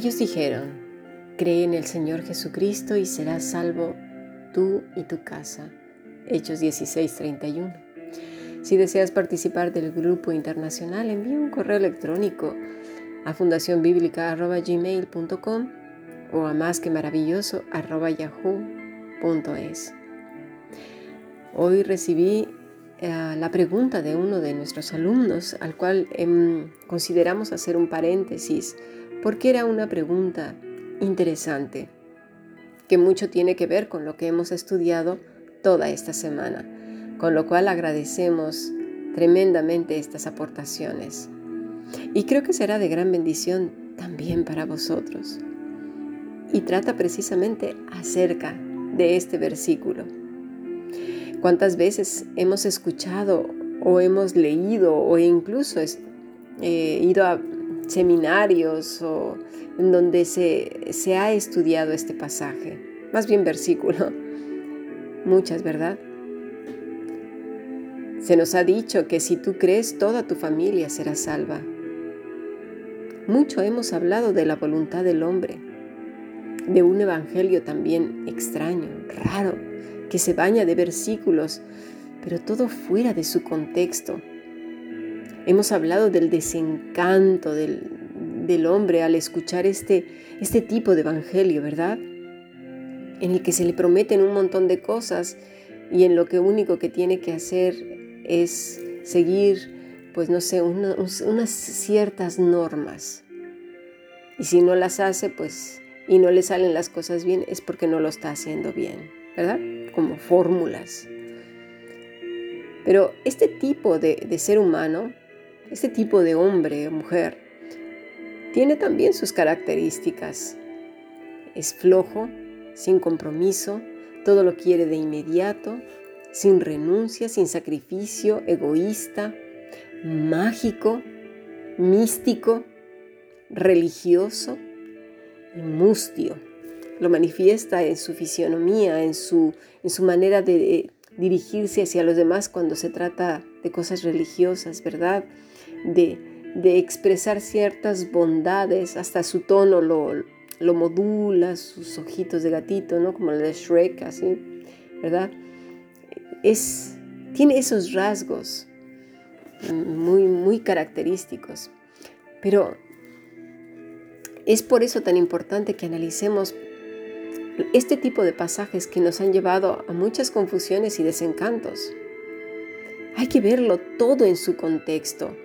ellos dijeron, cree en el Señor Jesucristo y serás salvo tú y tu casa. Hechos 16:31. Si deseas participar del grupo internacional, envía un correo electrónico a fundacionbiblica.gmail.com o a más que maravilloso yahoo.es. Hoy recibí eh, la pregunta de uno de nuestros alumnos, al cual em, consideramos hacer un paréntesis, porque era una pregunta interesante, que mucho tiene que ver con lo que hemos estudiado toda esta semana, con lo cual agradecemos tremendamente estas aportaciones. Y creo que será de gran bendición también para vosotros. Y trata precisamente acerca de este versículo. ¿Cuántas veces hemos escuchado o hemos leído o incluso eh, ido a seminarios o en donde se, se ha estudiado este pasaje? Más bien versículo. Muchas, ¿verdad? Se nos ha dicho que si tú crees, toda tu familia será salva. Mucho hemos hablado de la voluntad del hombre, de un evangelio también extraño, raro, que se baña de versículos, pero todo fuera de su contexto. Hemos hablado del desencanto del, hombre al escuchar este, este tipo de evangelio, ¿verdad? En el que se le prometen un montón de cosas y en lo que único que tiene que hacer es seguir pues no sé, unas ciertas normas. Y si no las hace, pues, y no le salen las cosas bien, es porque no lo está haciendo bien, ¿verdad? Como fórmulas. Pero este tipo de, de ser humano, este tipo de hombre o mujer, tiene también sus características. Es flojo, sin compromiso, todo lo quiere de inmediato, sin renuncia, sin sacrificio, egoísta, mágico, místico, religioso y mustio. Lo manifiesta en su fisionomía, en su, en su manera de dirigirse hacia los demás cuando se trata de cosas religiosas, ¿verdad? De, de expresar ciertas bondades, hasta su tono lo, lo modula, sus ojitos de gatito, ¿no? Como el de Shrek, así, ¿verdad? Es, tiene esos rasgos muy, muy característicos. Pero es por eso tan importante que analicemos este tipo de pasajes que nos han llevado a muchas confusiones y desencantos. Hay que verlo todo en su contexto.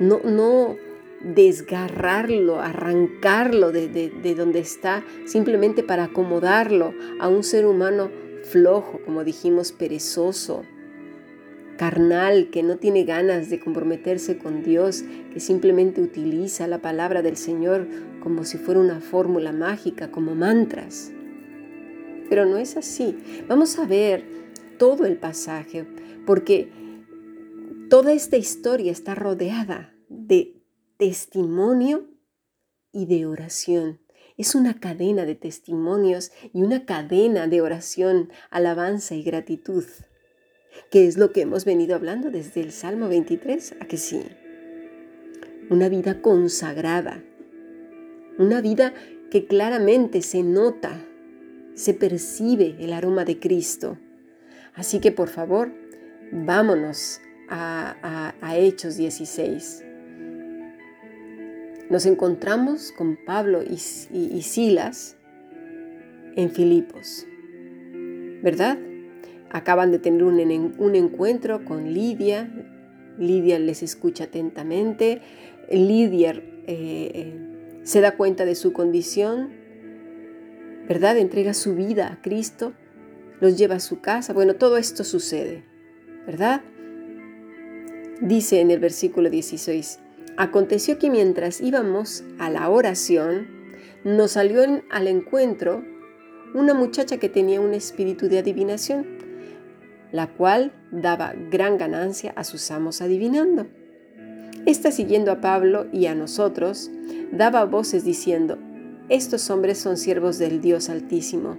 No, no desgarrarlo, arrancarlo de, de donde está, simplemente para acomodarlo a un ser humano flojo, como dijimos, perezoso, carnal, que no tiene ganas de comprometerse con Dios, que simplemente utiliza la palabra del Señor como si fuera una fórmula mágica, como mantras. Pero no es así. Vamos a ver todo el pasaje, porque toda esta historia está rodeada de testimonio y de oración. Es una cadena de testimonios y una cadena de oración, alabanza y gratitud que es lo que hemos venido hablando desde el Salmo 23, a que sí. Una vida consagrada, una vida que claramente se nota, se percibe el aroma de Cristo. Así que por favor, vámonos a, Hechos 16. Nos encontramos con Pablo y, Silas en Filipos, ¿verdad? Acaban de tener un, encuentro con Lidia. Lidia les escucha atentamente. Lidia eh, eh, se da cuenta de su condición, ¿verdad? Entrega su vida a Cristo, los lleva a su casa. Bueno, todo esto sucede, ¿verdad? Dice en el versículo 16, aconteció que mientras íbamos a la oración, nos salió al encuentro una muchacha que tenía un espíritu de adivinación la cual daba gran ganancia a sus amos adivinando. Esta siguiendo a Pablo y a nosotros, daba voces diciendo, estos hombres son siervos del Dios Altísimo,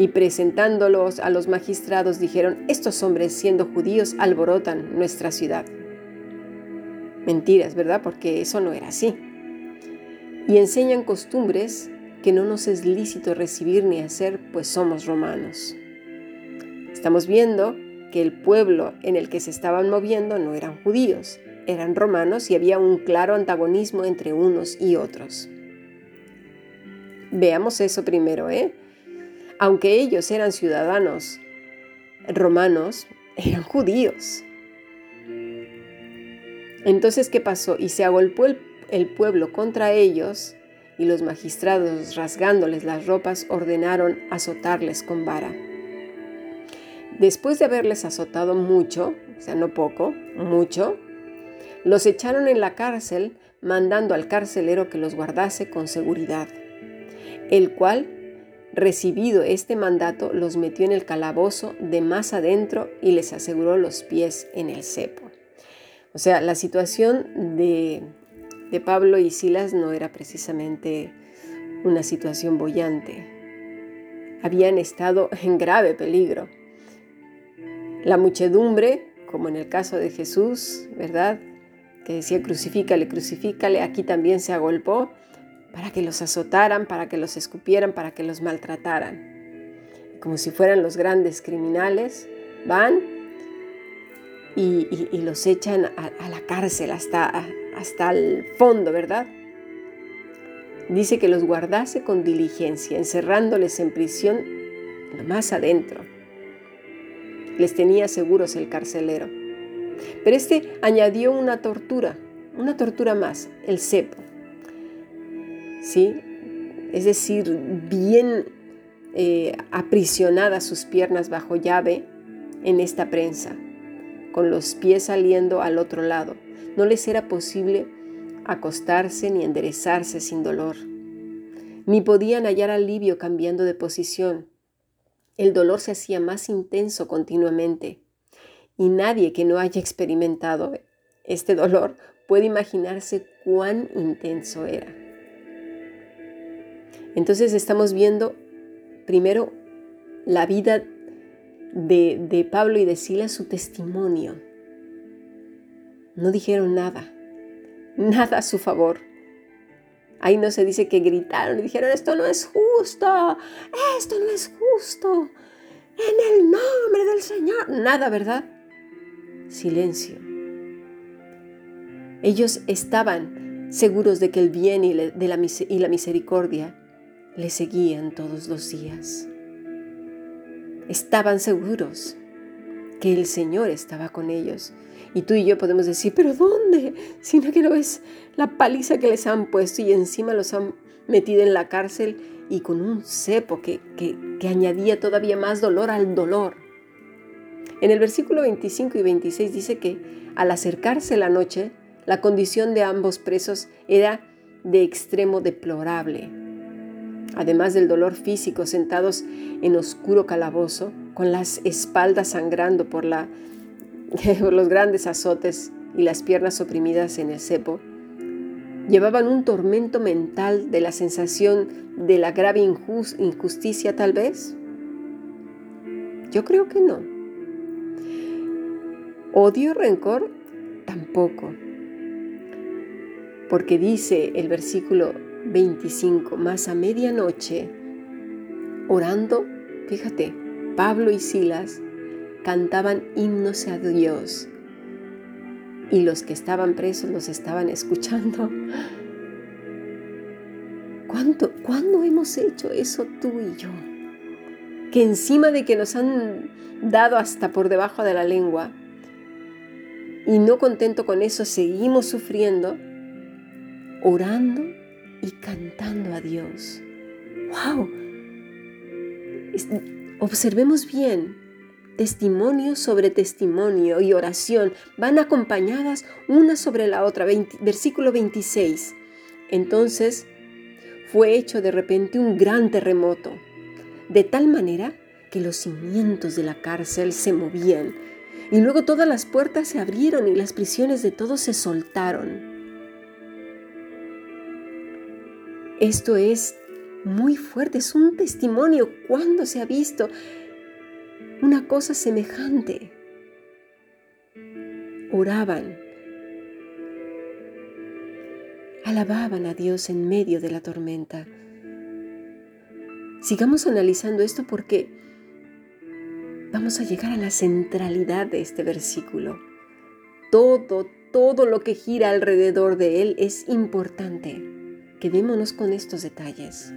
Y presentándolos a los magistrados dijeron, estos hombres siendo judíos alborotan nuestra ciudad. Mentiras, ¿verdad? Porque eso no era así. Y enseñan costumbres que no nos es lícito recibir ni hacer, pues somos romanos. Estamos viendo que el pueblo en el que se estaban moviendo no eran judíos, eran romanos y había un claro antagonismo entre unos y otros. Veamos eso primero, ¿eh? Aunque ellos eran ciudadanos romanos, eran judíos. Entonces, ¿qué pasó? Y se agolpó el, el pueblo contra ellos y los magistrados, rasgándoles las ropas, ordenaron azotarles con vara. Después de haberles azotado mucho, o sea, no poco, mucho, los echaron en la cárcel, mandando al carcelero que los guardase con seguridad, el cual, recibido este mandato, los metió en el calabozo de más adentro y les aseguró los pies en el cepo. O sea, la situación de, de Pablo y Silas no era precisamente una situación bollante. Habían estado en grave peligro la muchedumbre, como en el caso de Jesús, ¿verdad? Que decía crucifícale, crucifícale, aquí también se agolpó para que los azotaran, para que los escupieran, para que los maltrataran. Como si fueran los grandes criminales, van y, los echan a, la cárcel hasta, hasta el fondo, ¿verdad? Dice que los guardase con diligencia, encerrándoles en prisión lo más adentro les tenía seguros el carcelero. Pero este añadió una tortura, una tortura más, el cepo. ¿Sí? Es decir, bien eh, aprisionadas sus piernas bajo llave en esta prensa, con los pies saliendo al otro lado. No les era posible acostarse ni enderezarse sin dolor. Ni podían hallar alivio cambiando de posición el dolor se hacía más intenso continuamente y nadie que no haya experimentado este dolor puede imaginarse cuán intenso era. Entonces estamos viendo primero la vida de, de Pablo y de Silas, su testimonio. No dijeron nada, nada a su favor. Ahí no se dice que gritaron y dijeron, esto no es justo, esto no es justo, en el nombre del Señor. Nada, ¿verdad? Silencio. Ellos estaban seguros de que el bien y la misericordia les seguían todos los días. Estaban seguros que el Señor estaba con ellos y tú y yo podemos decir, pero ¿dónde? Si no que no ves la paliza que les han puesto y encima los han metido en la cárcel y con un cepo que, que, añadía todavía más dolor al dolor. En el versículo 25 y 26 dice que al acercarse la noche, la condición de ambos presos era de extremo deplorable. Además del dolor físico, sentados en oscuro calabozo, con las espaldas sangrando por la los grandes azotes y las piernas oprimidas en el cepo, llevaban un tormento mental de la sensación de la grave injusticia tal vez? Yo creo que no. Odio, rencor, tampoco. Porque dice el versículo 25, más a medianoche, orando, fíjate, Pablo y Silas cantaban himnos a Dios y los que estaban presos los estaban escuchando. ¿Cuánto, ¿Cuándo hemos hecho eso tú y yo? Que encima de que nos han dado hasta por debajo de la lengua y no contento con eso, seguimos sufriendo, orando y cantando a Dios. ¡Wow! Observemos bien testimonio sobre testimonio y oración van acompañadas una sobre la otra. versículo 26. Entonces fue hecho de repente un gran terremoto, de tal manera que los cimientos de la cárcel se movían y luego todas las puertas se abrieron y las prisiones de todos se soltaron. Esto es muy fuerte, es un testimonio. ¿Cuándo se ha visto una cosa semejante? Oraban, alababan a Dios en medio de la tormenta. Sigamos analizando esto porque vamos a llegar a la centralidad de este versículo. Todo, todo lo que gira alrededor de él es importante. Quedémonos con estos detalles.